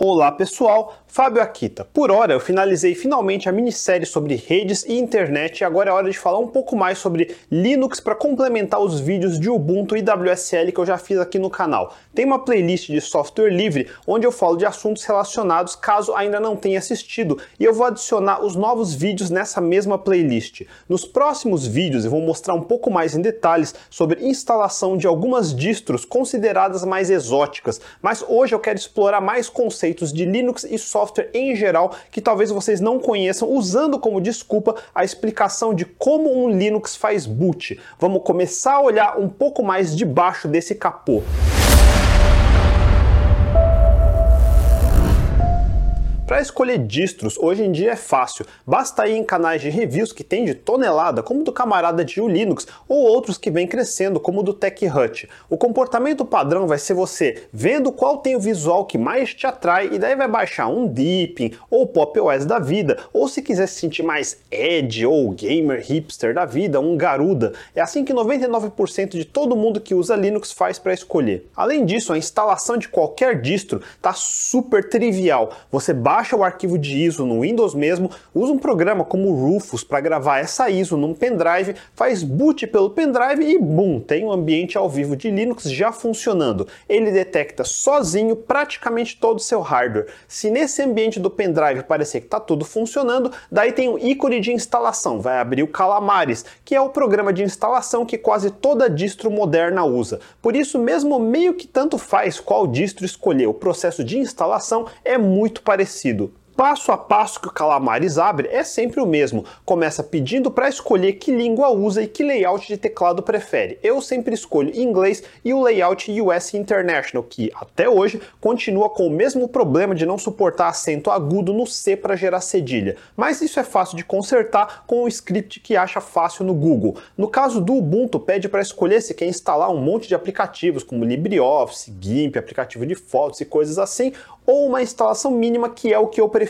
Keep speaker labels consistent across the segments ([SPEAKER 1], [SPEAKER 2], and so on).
[SPEAKER 1] Olá pessoal, Fábio Akita. Por hora eu finalizei finalmente a minissérie sobre redes e internet e agora é hora de falar um pouco mais sobre Linux para complementar os vídeos de Ubuntu e WSL que eu já fiz aqui no canal. Tem uma playlist de software livre onde eu falo de assuntos relacionados caso ainda não tenha assistido e eu vou adicionar os novos vídeos nessa mesma playlist. Nos próximos vídeos eu vou mostrar um pouco mais em detalhes sobre instalação de algumas distros consideradas mais exóticas, mas hoje eu quero explorar mais conceitos conceitos de Linux e software em geral que talvez vocês não conheçam, usando como desculpa a explicação de como um Linux faz boot. Vamos começar a olhar um pouco mais debaixo desse capô. Para escolher distros, hoje em dia é fácil. Basta ir em canais de reviews que tem de tonelada, como do camarada de Linux, ou outros que vem crescendo, como do Tech Hut. O comportamento padrão vai ser você vendo qual tem o visual que mais te atrai e daí vai baixar um Deepin ou Pop OS da vida, ou se quiser se sentir mais edge ou gamer hipster da vida, um Garuda. É assim que 99% de todo mundo que usa Linux faz para escolher. Além disso, a instalação de qualquer distro está super trivial. Você baixa baixa o arquivo de ISO no Windows mesmo, usa um programa como Rufus para gravar essa ISO num pendrive, faz boot pelo pendrive e bum, tem um ambiente ao vivo de Linux já funcionando. Ele detecta sozinho praticamente todo o seu hardware. Se nesse ambiente do pendrive parecer que está tudo funcionando, daí tem um ícone de instalação, vai abrir o Calamares, que é o programa de instalação que quase toda distro moderna usa. Por isso, mesmo meio que tanto faz qual distro escolher, o processo de instalação é muito parecido parecido. Passo a passo que o Calamares abre é sempre o mesmo. Começa pedindo para escolher que língua usa e que layout de teclado prefere. Eu sempre escolho inglês e o layout US International, que até hoje continua com o mesmo problema de não suportar acento agudo no C para gerar cedilha. Mas isso é fácil de consertar com o script que acha fácil no Google. No caso do Ubuntu, pede para escolher se quer instalar um monte de aplicativos como LibreOffice, GIMP, aplicativo de fotos e coisas assim, ou uma instalação mínima que é o que eu prefiro.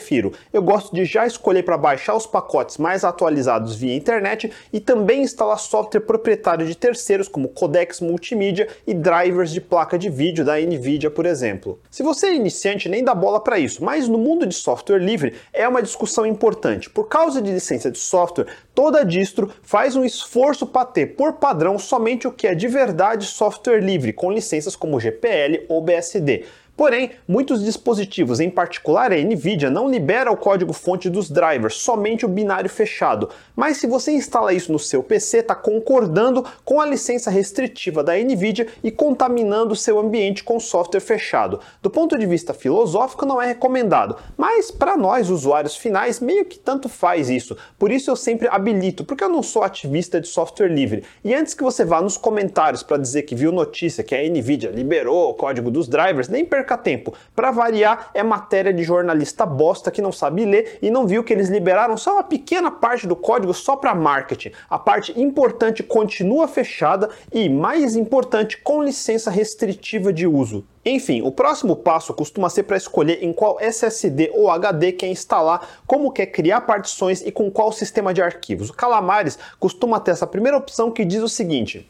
[SPEAKER 1] Eu gosto de já escolher para baixar os pacotes mais atualizados via internet e também instalar software proprietário de terceiros como codecs multimídia e drivers de placa de vídeo da Nvidia, por exemplo. Se você é iniciante, nem dá bola para isso, mas no mundo de software livre é uma discussão importante. Por causa de licença de software, toda distro faz um esforço para ter por padrão somente o que é de verdade software livre, com licenças como GPL ou BSD. Porém, muitos dispositivos, em particular a Nvidia, não libera o código-fonte dos drivers, somente o binário fechado. Mas se você instala isso no seu PC, está concordando com a licença restritiva da Nvidia e contaminando seu ambiente com software fechado. Do ponto de vista filosófico, não é recomendado, mas para nós, usuários finais, meio que tanto faz isso. Por isso eu sempre habilito, porque eu não sou ativista de software livre. E antes que você vá nos comentários para dizer que viu notícia que a Nvidia liberou o código dos drivers, nem perca perca tempo. Para variar, é matéria de jornalista bosta que não sabe ler e não viu que eles liberaram só uma pequena parte do código só para marketing. A parte importante continua fechada e, mais importante, com licença restritiva de uso. Enfim, o próximo passo costuma ser para escolher em qual SSD ou HD quer instalar, como quer criar partições e com qual sistema de arquivos. O Calamares costuma ter essa primeira opção que diz o seguinte: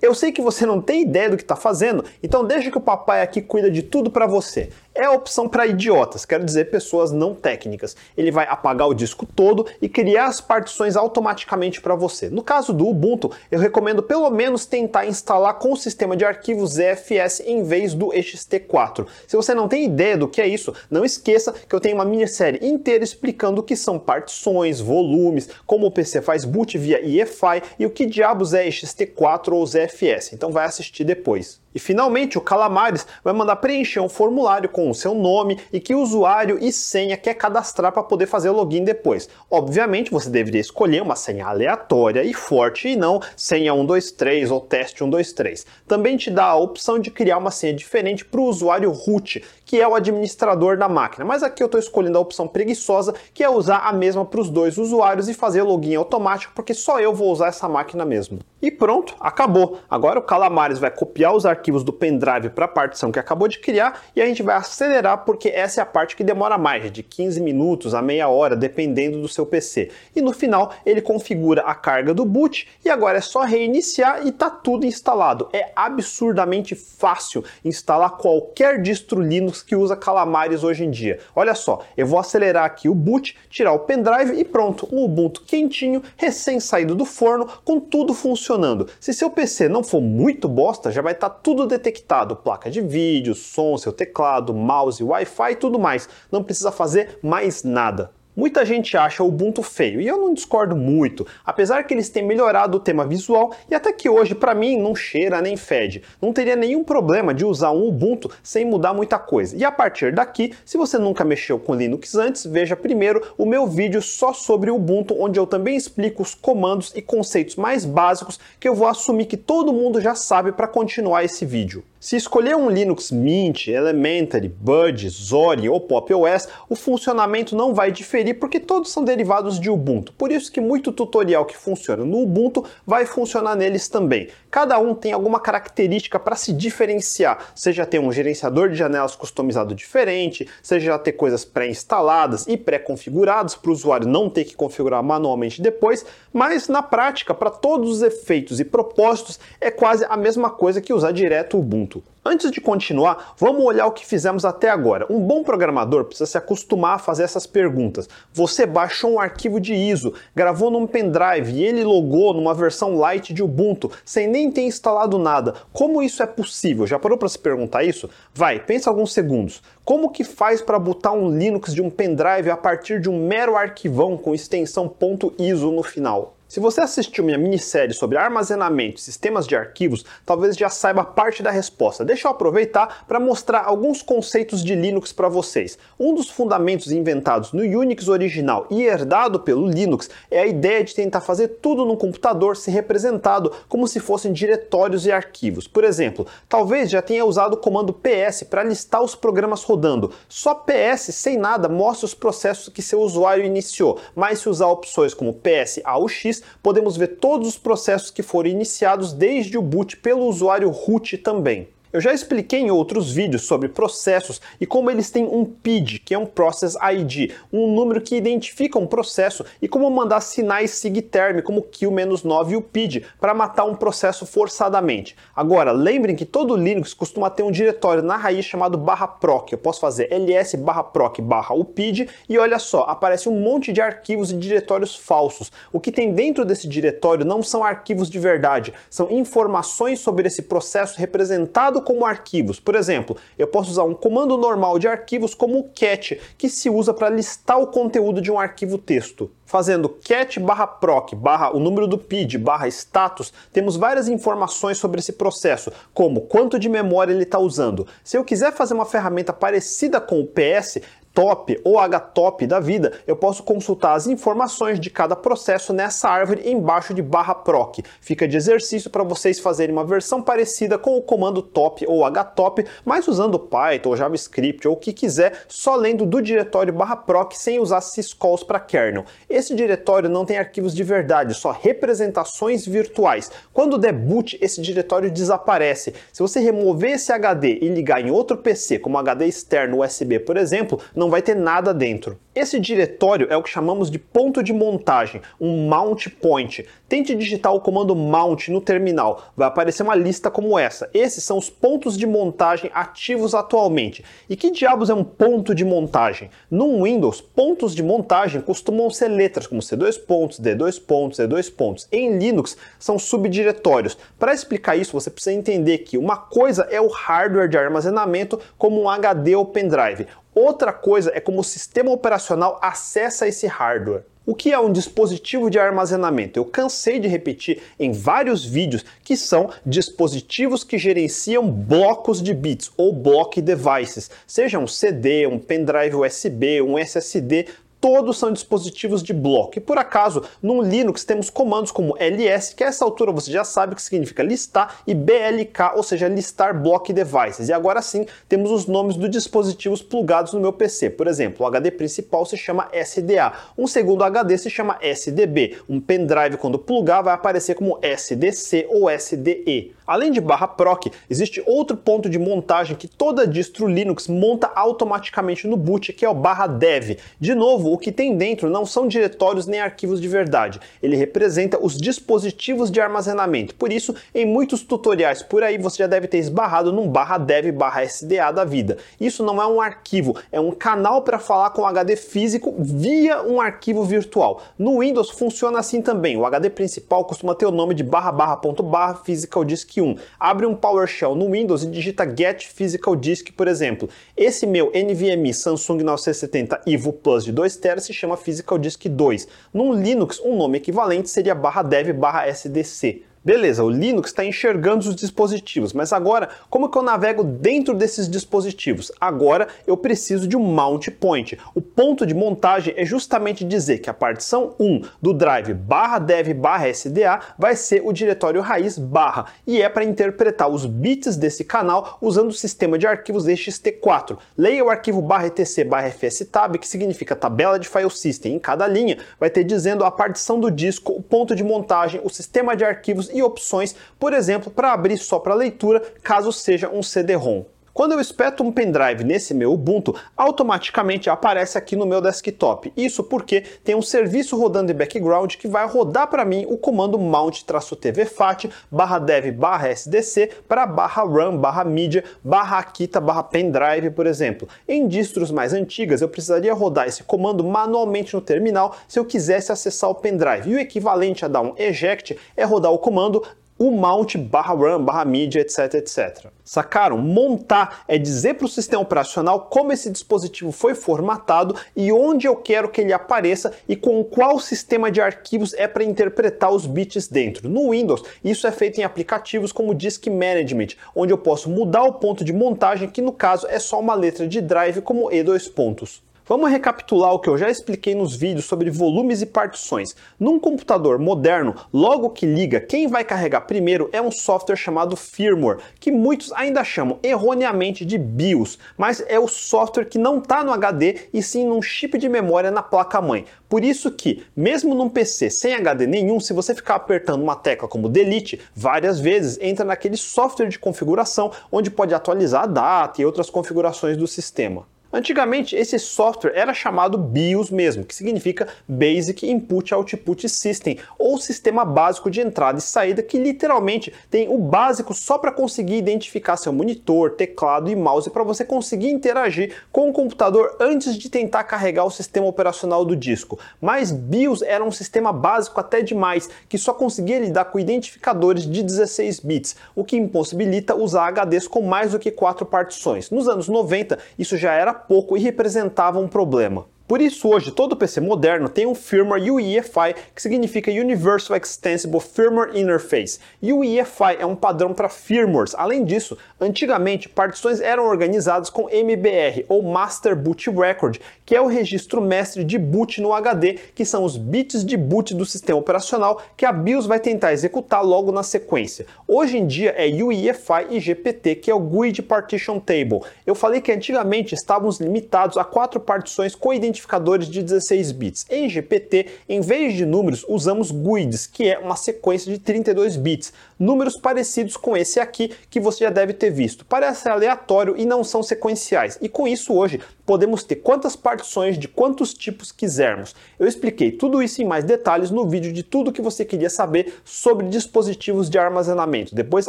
[SPEAKER 1] eu sei que você não tem ideia do que está fazendo, então deixa que o papai aqui cuida de tudo para você é a opção para idiotas, quero dizer pessoas não técnicas. Ele vai apagar o disco todo e criar as partições automaticamente para você. No caso do Ubuntu, eu recomendo pelo menos tentar instalar com o sistema de arquivos ZFS em vez do ext4. Se você não tem ideia do que é isso, não esqueça que eu tenho uma minissérie inteira explicando o que são partições, volumes, como o PC faz boot via EFI e o que diabos é ext4 ou ZFS. Então vai assistir depois. E finalmente o Calamares vai mandar preencher um formulário com o seu nome e que usuário e senha quer cadastrar para poder fazer o login depois. Obviamente você deveria escolher uma senha aleatória e forte e não senha 123 ou teste 123. Também te dá a opção de criar uma senha diferente para o usuário root, que é o administrador da máquina. Mas aqui eu estou escolhendo a opção preguiçosa, que é usar a mesma para os dois usuários e fazer login automático, porque só eu vou usar essa máquina mesmo. E pronto, acabou. Agora o Calamares vai copiar os arquivos do pendrive para a partição que acabou de criar e a gente vai acelerar porque essa é a parte que demora mais, de 15 minutos a meia hora, dependendo do seu PC. E no final ele configura a carga do boot e agora é só reiniciar e tá tudo instalado. É absurdamente fácil instalar qualquer distro Linux Que usa Calamares hoje em dia. Olha só, eu vou acelerar aqui o boot, tirar o pendrive e pronto, um Ubuntu quentinho, recém saído do forno, com tudo funcionando. Se seu PC não for muito bosta, já vai estar tá tudo detectado, placa de vídeo, som, seu teclado, mouse, Wi-Fi e tudo mais. Não precisa fazer mais nada. Muita gente acha o Ubuntu feio e eu não discordo muito, apesar que eles têm melhorado o tema visual e até que hoje para mim não cheira nem fede. Não teria nenhum problema de usar um Ubuntu sem mudar muita coisa. E a partir daqui, se você nunca mexeu com Linux antes, veja primeiro o meu vídeo só sobre o Ubuntu, onde eu também explico os comandos e conceitos mais básicos que eu vou assumir que todo mundo já sabe para continuar esse vídeo. Se escolher um Linux Mint, Elementary, Bud, Zori ou Pop! OS, o funcionamento não vai diferir porque todos são derivados de Ubuntu. Por isso que muito tutorial que funciona no Ubuntu vai funcionar neles também. Cada um tem alguma característica para se diferenciar, seja ter um gerenciador de janelas customizado diferente, seja ter coisas pré-instaladas e pré-configuradas para o usuário não ter que configurar manualmente depois, mas na prática, para todos os efeitos e propósitos, é quase a mesma coisa que usar direto o Ubuntu. Antes de continuar, vamos olhar o que fizemos até agora. Um bom programador precisa se acostumar a fazer essas perguntas. Você baixou um arquivo de ISO, gravou num pendrive e ele logou numa versão light de Ubuntu sem nem ter instalado nada. Como isso é possível? Já parou para se perguntar isso? Vai, pensa alguns segundos. Como que faz para botar um Linux de um pendrive a partir de um mero arquivão com extensão .iso no final? Se você assistiu minha minissérie sobre armazenamento e sistemas de arquivos, talvez já saiba parte da resposta. Deixa eu aproveitar para mostrar alguns conceitos de Linux para vocês. Um dos fundamentos inventados no Unix original e herdado pelo Linux é a ideia de tentar fazer tudo no computador ser representado como se fossem diretórios e arquivos. Por exemplo, talvez já tenha usado o comando ps para listar os programas rodando. Só ps sem nada mostra os processos que seu usuário iniciou, mas se usar opções como ps AUX podemos ver todos os processos que foram iniciados desde o boot pelo usuário root também. Eu já expliquei em outros vídeos sobre processos e como eles têm um PID, que é um Process ID, um número que identifica um processo, e como mandar sinais SIGTERM, como kill-9 e o PID, para matar um processo forçadamente. Agora, lembrem que todo Linux costuma ter um diretório na raiz chamado barra proc. Eu posso fazer ls barra proc barra o PID e olha só, aparece um monte de arquivos e diretórios falsos. O que tem dentro desse diretório não são arquivos de verdade, são informações sobre esse processo representado como arquivos. Por exemplo, eu posso usar um comando normal de arquivos como o cat, que se usa para listar o conteúdo de um arquivo texto. Fazendo cat barra proc barra o número do PID barra status, temos várias informações sobre esse processo, como quanto de memória ele está usando. Se eu quiser fazer uma ferramenta parecida com o PS, top ou htop da vida, eu posso consultar as informações de cada processo nessa árvore embaixo de barra proc. Fica de exercício para vocês fazerem uma versão parecida com o comando top ou htop, mas usando Python ou JavaScript ou o que quiser, só lendo do diretório barra proc sem usar syscalls para kernel. Esse diretório não tem arquivos de verdade, só representações virtuais. Quando der boot, esse diretório desaparece. Se você remover esse HD e ligar em outro PC, como HD externo USB, por exemplo, não não vai ter nada dentro. Esse diretório é o que chamamos de ponto de montagem, um mount point. Tente digitar o comando mount no terminal, vai aparecer uma lista como essa. Esses são os pontos de montagem ativos atualmente. E que diabos é um ponto de montagem? No Windows, pontos de montagem costumam ser letras como C2 pontos, D2 pontos, E2 pontos. Em Linux são subdiretórios. Para explicar isso, você precisa entender que uma coisa é o hardware de armazenamento como um HD ou pendrive. Outra coisa é como o sistema operacional acessa esse hardware. O que é um dispositivo de armazenamento? Eu cansei de repetir em vários vídeos que são dispositivos que gerenciam blocos de bits ou block devices, seja um CD, um pendrive USB, um SSD, todos são dispositivos de bloco. E por acaso, no Linux temos comandos como ls, que a essa altura você já sabe o que significa listar, e blk, ou seja, listar block devices. E agora sim, temos os nomes dos dispositivos plugados no meu PC. Por exemplo, o HD principal se chama SDA, um segundo HD se chama SDB, um pendrive quando plugar vai aparecer como SDC ou SDE. Além de barra proc, existe outro ponto de montagem que toda distro Linux monta automaticamente no boot, que é o barra dev. De novo, o que tem dentro não são diretórios nem arquivos de verdade. Ele representa os dispositivos de armazenamento. Por isso, em muitos tutoriais por aí você já deve ter esbarrado num barra dev barra SDA da vida. Isso não é um arquivo, é um canal para falar com HD físico via um arquivo virtual. No Windows funciona assim também. O HD principal costuma ter o nome de barra barra ponto barra physical disk 1. Abre um PowerShell no Windows e digita get physical disk, por exemplo. Esse meu NVMe Samsung 970 Evo Plus de 2 TB se chama physical disk 2. Num Linux, um nome equivalente seria barra dev barra SDC. Beleza, o Linux está enxergando os dispositivos, mas agora, como que eu navego dentro desses dispositivos? Agora eu preciso de um mount point. O ponto de montagem é justamente dizer que a partição 1 do drive barra dev barra SDA vai ser o diretório raiz barra, e é para interpretar os bits desse canal usando o sistema de arquivos ext4. Leia o arquivo barra etc barra fstab, que significa tabela de file system. Em cada linha vai ter dizendo a partição do disco, o ponto de montagem, o sistema de arquivos e opções, por exemplo, para abrir só para leitura, caso seja um CD-ROM. Quando eu espeto um pendrive nesse meu Ubuntu, automaticamente aparece aqui no meu desktop. Isso porque tem um serviço rodando em background que vai rodar para mim o comando mount-tvfat barra dev barra sdc para barra run barra media barra akita barra pendrive, por exemplo. Em distros mais antigas, eu precisaria rodar esse comando manualmente no terminal se eu quisesse acessar o pendrive. E o equivalente a dar um eject é rodar o comando o mount barra run, barra media, etc, etc. Sacaram? Montar é dizer para o sistema operacional como esse dispositivo foi formatado e onde eu quero que ele apareça e com qual sistema de arquivos é para interpretar os bits dentro. No Windows, isso é feito em aplicativos como Disk Management, onde eu posso mudar o ponto de montagem, que no caso é só uma letra de drive como E2 pontos. Vamos recapitular o que eu já expliquei nos vídeos sobre volumes e partições. Num computador moderno, logo que liga, quem vai carregar primeiro é um software chamado firmware, que muitos ainda chamam erroneamente de BIOS, mas é o software que não está no HD e sim num chip de memória na placa-mãe. Por isso que, mesmo num PC sem HD nenhum, se você ficar apertando uma tecla como delete várias vezes, entra naquele software de configuração onde pode atualizar a data e outras configurações do sistema. Antigamente, esse software era chamado BIOS mesmo, que significa Basic Input Output System, ou sistema básico de entrada e saída, que literalmente tem o básico só para conseguir identificar seu monitor, teclado e mouse para você conseguir interagir com o computador antes de tentar carregar o sistema operacional do disco. Mas BIOS era um sistema básico até demais, que só conseguia lidar com identificadores de 16 bits, o que impossibilita usar HDs com mais do que quatro partições. Nos anos 90, isso já era pouco e representava um problema. Por isso, hoje, todo PC moderno tem um firmware UEFI, que significa Universal Extensible Firmware Interface. UEFI é um padrão para firmwares. Além disso, antigamente, partições eram organizadas com MBR, ou Master Boot Record, que é o registro mestre de boot no HD, que são os bits de boot do sistema operacional que a BIOS vai tentar executar logo na sequência. Hoje em dia é UEFI e GPT, que é o GUID Partition Table. Eu falei que antigamente estávamos limitados a quatro partições com identificação identificadores de 16 bits. Em GPT, em vez de números, usamos GUIDs, que é uma sequência de 32 bits. Números parecidos com esse aqui que você já deve ter visto. Parece aleatório e não são sequenciais. E com isso hoje podemos ter quantas partições de quantos tipos quisermos. Eu expliquei tudo isso em mais detalhes no vídeo de tudo que você queria saber sobre dispositivos de armazenamento. Depois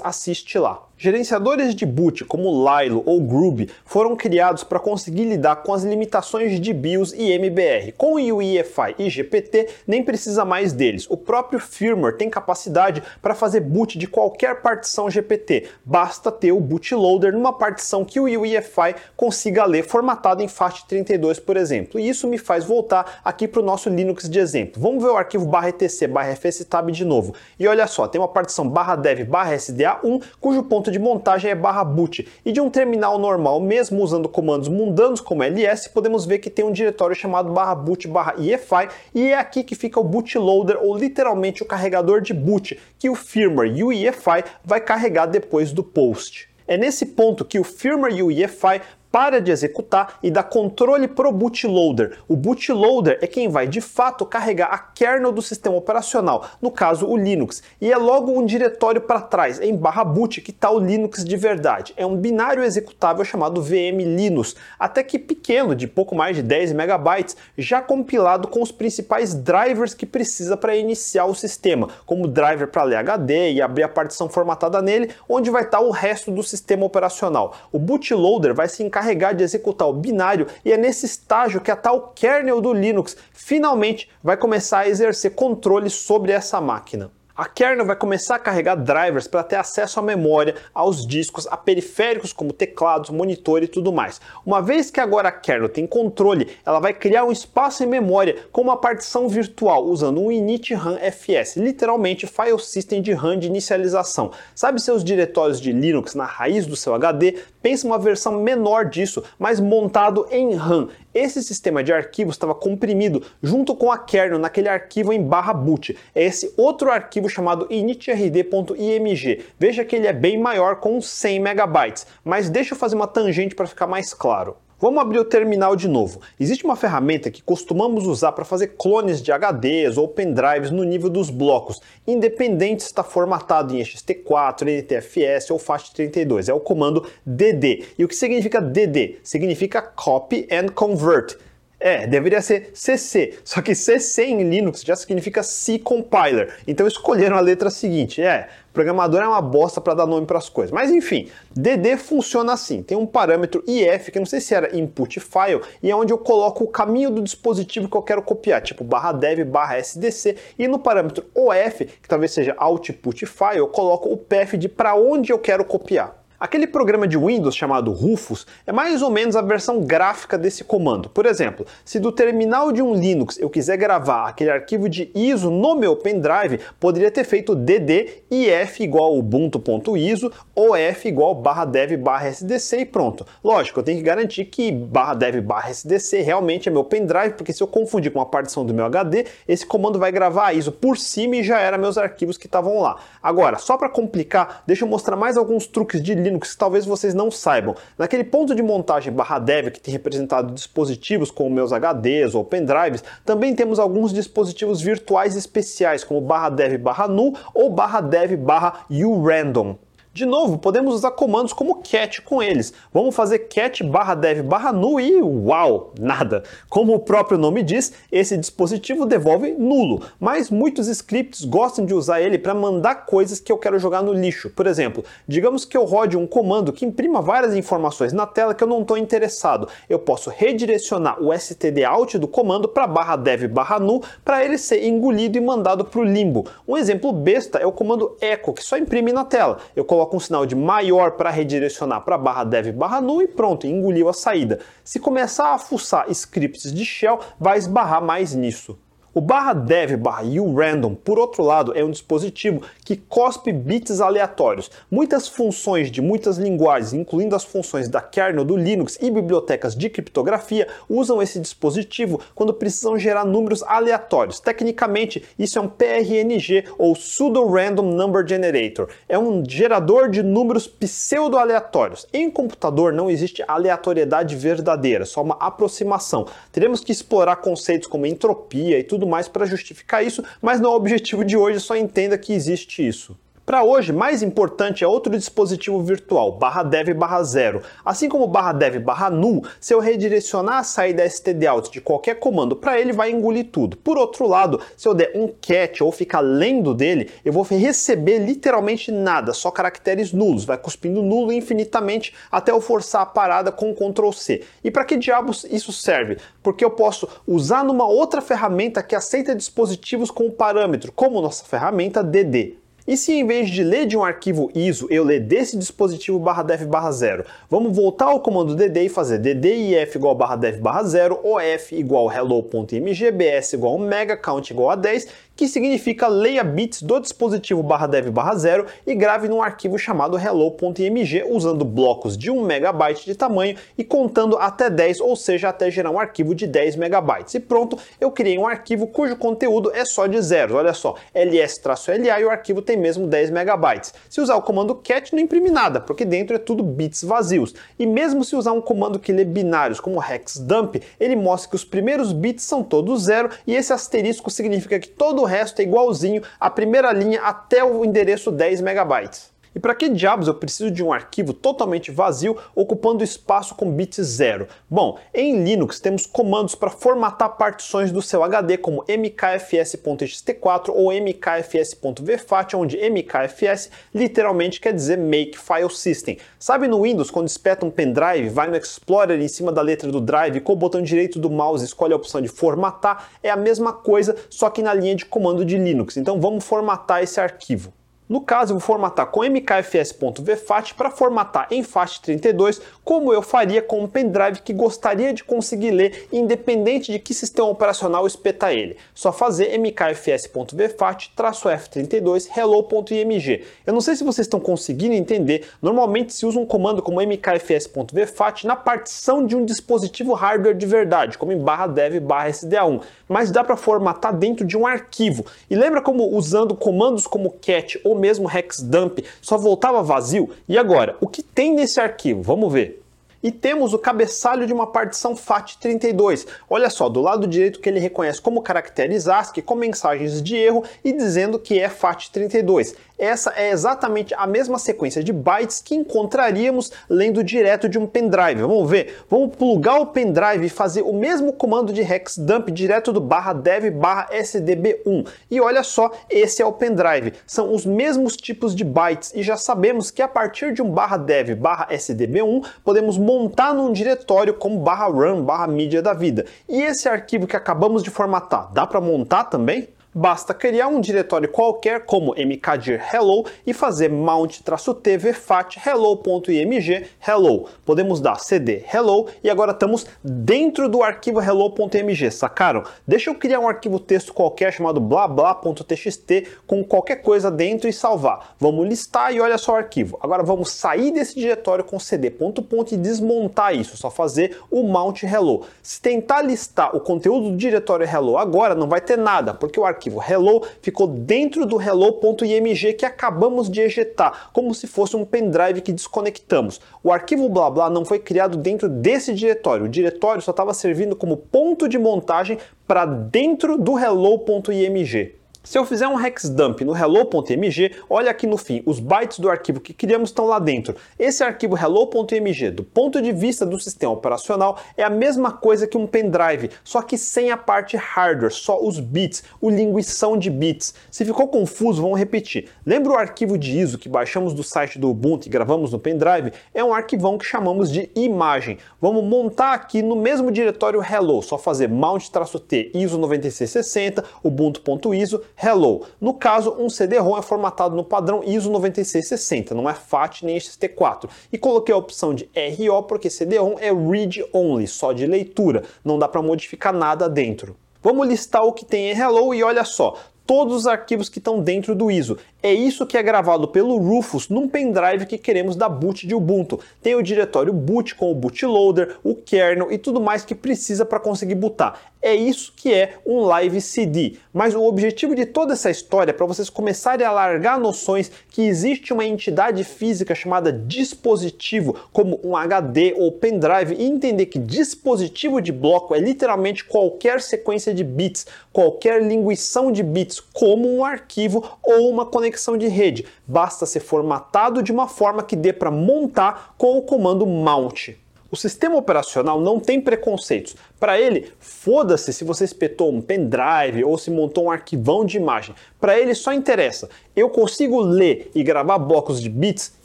[SPEAKER 1] assiste lá. Gerenciadores de boot como Lilo ou Groovy foram criados para conseguir lidar com as limitações de BIOS e MBR. Com o UEFI e GPT, nem precisa mais deles. O próprio firmware tem capacidade para fazer boot de qualquer partição GPT. Basta ter o bootloader numa partição que o UEFI consiga ler formatado em FAT32, por exemplo. E isso me faz voltar aqui para o nosso Linux de exemplo. Vamos ver o arquivo etc fstab de novo. E olha só, tem uma partição barra dev barra sda1 cujo ponto ponto de montagem é barra boot. E de um terminal normal, mesmo usando comandos mundanos como ls, podemos ver que tem um diretório chamado barra boot barra EFI e é aqui que fica o bootloader ou literalmente o carregador de boot que o firmware UEFI vai carregar depois do post. É nesse ponto que o firmware UEFI para de executar e dá controle para o bootloader. O bootloader é quem vai de fato carregar a kernel do sistema operacional, no caso o Linux, e é logo um diretório para trás, em barra boot, que está o Linux de verdade. É um binário executável chamado VM Linux, até que pequeno, de pouco mais de 10 megabytes, já compilado com os principais drivers que precisa para iniciar o sistema, como driver para ler HD e abrir a partição formatada nele, onde vai estar tá o resto do sistema operacional. O bootloader vai se encarregar de executar o binário e é nesse estágio que a tal kernel do Linux finalmente vai começar a exercer controle sobre essa máquina. A kernel vai começar a carregar drivers para ter acesso à memória, aos discos, a periféricos como teclados, monitor e tudo mais. Uma vez que agora a kernel tem controle, ela vai criar um espaço em memória com uma partição virtual usando um init RAM FS, literalmente file system de RAM de inicialização. Sabe seus diretórios de Linux na raiz do seu HD? Pensa uma versão menor disso, mas montado em RAM. Esse sistema de arquivos estava comprimido junto com a kernel naquele arquivo em barra boot. É esse outro arquivo chamado initrd.img. Veja que ele é bem maior com 100 megabytes, mas deixa eu fazer uma tangente para ficar mais claro. Vamos abrir o terminal de novo. Existe uma ferramenta que costumamos usar para fazer clones de HDs ou pendrives no nível dos blocos, independente se está formatado em ext4, NTFS ou FAT32. É o comando dd. E o que significa dd? Significa Copy and Convert. É, deveria ser CC, só que CC em Linux já significa C compiler. Então escolheram a letra seguinte. É, programador é uma bosta para dar nome para as coisas. Mas enfim, DD funciona assim. Tem um parâmetro IF, que não sei se era input file, e é onde eu coloco o caminho do dispositivo que eu quero copiar, tipo barra dev barra SDC, e no parâmetro OF, que talvez seja output file, eu coloco o path de para onde eu quero copiar. Aquele programa de Windows chamado Rufus é mais ou menos a versão gráfica desse comando. Por exemplo, se do terminal de um Linux eu quiser gravar aquele arquivo de ISO no meu pendrive, poderia ter feito dd if igual ubuntu.iso ou f igual barra dev barra sdc e pronto. Lógico, eu tenho que garantir que barra dev barra sdc realmente é meu pendrive, porque se eu confundir com a partição do meu HD, esse comando vai gravar ISO por cima e já era meus arquivos que estavam lá. Agora, só para complicar, deixa eu mostrar mais alguns truques de Linux que talvez vocês não saibam. Naquele ponto de montagem barra dev que tem representado dispositivos como meus HDs ou pendrives, também temos alguns dispositivos virtuais especiais como barra dev barra nu ou barra dev barra urandom. De novo, podemos usar comandos como cat com eles. Vamos fazer cat barra dev barra nu e uau, nada. Como o próprio nome diz, esse dispositivo devolve nulo, mas muitos scripts gostam de usar ele para mandar coisas que eu quero jogar no lixo. Por exemplo, digamos que eu rode um comando que imprima várias informações na tela que eu não estou interessado. Eu posso redirecionar o stdout do comando para barra dev barra nu para ele ser engolido e mandado para o limbo. Um exemplo besta é o comando echo, que só imprime na tela. Eu coloco coloca um sinal de maior para redirecionar para barra dev barra nu e pronto, engoliu a saída. Se começar a fuçar scripts de shell, vai esbarrar mais nisso. O barra dev barra urandom, por outro lado, é um dispositivo que cospe bits aleatórios. Muitas funções de muitas linguagens, incluindo as funções da kernel do Linux e bibliotecas de criptografia, usam esse dispositivo quando precisam gerar números aleatórios. Tecnicamente, isso é um PRNG ou Pseudo Random Number Generator. É um gerador de números pseudo-aleatórios. Em computador não existe aleatoriedade verdadeira, só uma aproximação. Teremos que explorar conceitos como entropia e tudo mais para justificar isso, mas não é o objetivo de hoje, só entenda que existe isso. Para hoje, mais importante é outro dispositivo virtual, barra dev barra zero. Assim como barra dev barra null, se eu redirecionar a saída stdout de qualquer comando para ele, vai engolir tudo. Por outro lado, se eu der um cat ou ficar lendo dele, eu vou receber literalmente nada, só caracteres nulos, vai cuspindo nulo infinitamente até eu forçar a parada com Ctrl C. E para que diabos isso serve? Porque eu posso usar numa outra ferramenta que aceita dispositivos com parâmetro, como nossa ferramenta DD. E se em vez de ler de um arquivo ISO, eu ler desse dispositivo barra def barra zero, vamos voltar ao comando dd e fazer ddif igual barra def barra zero, of igual hello.mg, bs igual mega, count igual a 10 que significa leia bits do dispositivo dev barra zero e grave num arquivo chamado hello.img usando blocos de 1 MB de tamanho e contando até 10, ou seja, até gerar um arquivo de 10 MB. E pronto, eu criei um arquivo cujo conteúdo é só de zeros. Olha só, ls-la e o arquivo tem mesmo 10 megabytes. Se usar o comando cat, não imprime nada, porque dentro é tudo bits vazios. E mesmo se usar um comando que lê binários, como hexdump, ele mostra que os primeiros bits são todos zero e esse asterisco significa que todo o resto é igualzinho à primeira linha até o endereço 10 megabytes. E para que diabos eu preciso de um arquivo totalmente vazio ocupando espaço com bit zero? Bom, em Linux temos comandos para formatar partições do seu HD como mkfs.ext4 ou mkfs.vfat, onde mkfs literalmente quer dizer Make File System. Sabe no Windows quando espeta um pendrive, vai no Explorer em cima da letra do drive, com o botão direito do mouse escolhe a opção de formatar? É a mesma coisa, só que na linha de comando de Linux. Então vamos formatar esse arquivo. No caso, eu vou formatar com mkfs.vfat para formatar em FAT32, como eu faria com um pendrive que gostaria de conseguir ler, independente de que sistema operacional espetar ele. Só fazer mkfs.vfat-f32 hello.img. Eu não sei se vocês estão conseguindo entender, normalmente se usa um comando como mkfs.vfat na partição de um dispositivo hardware de verdade, como em barra dev barra sda1, mas dá para formatar dentro de um arquivo. E lembra como usando comandos como cat ou mesmo hexdump só voltava vazio? E agora, o que tem nesse arquivo? Vamos ver. E temos o cabeçalho de uma partição FAT32. Olha só, do lado direito que ele reconhece como caracteres ASCII com mensagens de erro e dizendo que é FAT32 essa é exatamente a mesma sequência de bytes que encontraríamos lendo direto de um pendrive. Vamos ver? Vamos plugar o pendrive e fazer o mesmo comando de hexdump direto do barra dev barra sdb1. E olha só, esse é o pendrive. São os mesmos tipos de bytes e já sabemos que a partir de um barra dev barra sdb1 podemos montar num diretório como barra run barra mídia da vida. E esse arquivo que acabamos de formatar, dá para montar também? Basta criar um diretório qualquer como mkdir hello e fazer mount-t vfat hello.img hello. Podemos dar cd hello e agora estamos dentro do arquivo hello.img, sacaram? Deixa eu criar um arquivo texto qualquer chamado blabla.txt com qualquer coisa dentro e salvar. Vamos listar e olha só o arquivo. Agora vamos sair desse diretório com cd ponto ponto e desmontar isso, só fazer o mount hello. Se tentar listar o conteúdo do diretório hello agora, não vai ter nada, porque o arquivo arquivo hello ficou dentro do hello.img que acabamos de ejetar, como se fosse um pendrive que desconectamos. O arquivo blá blá não foi criado dentro desse diretório, o diretório só estava servindo como ponto de montagem para dentro do hello.img. Se eu fizer um hexdump no hello.mg, olha aqui no fim, os bytes do arquivo que criamos estão lá dentro. Esse arquivo hello.mg, do ponto de vista do sistema operacional, é a mesma coisa que um pendrive, só que sem a parte hardware, só os bits, o linguição de bits. Se ficou confuso, vamos repetir. Lembra o arquivo de ISO que baixamos do site do Ubuntu e gravamos no pendrive? É um arquivão que chamamos de imagem. Vamos montar aqui no mesmo diretório hello, só fazer mount-t ISO 9660, ubuntu.iso Hello. No caso, um CD-ROM é formatado no padrão ISO 9660, não é FAT nem XT4. E coloquei a opção de RO porque CD-ROM é read only, só de leitura, não dá para modificar nada dentro. Vamos listar o que tem em Hello e olha só, todos os arquivos que estão dentro do ISO. É isso que é gravado pelo Rufus num pendrive que queremos dar boot de Ubuntu. Tem o diretório boot com o bootloader, o kernel e tudo mais que precisa para conseguir bootar. É isso que é um live CD. Mas o objetivo de toda essa história é para vocês começarem a largar noções que existe uma entidade física chamada dispositivo, como um HD ou pendrive, e entender que dispositivo de bloco é literalmente qualquer sequência de bits, qualquer linguição de bits, como um arquivo ou uma conexão de rede. Basta ser formatado de uma forma que dê para montar com o comando mount. O sistema operacional não tem preconceitos. Para ele, foda-se se você espetou um pendrive ou se montou um arquivão de imagem. Para ele só interessa, eu consigo ler e gravar blocos de bits,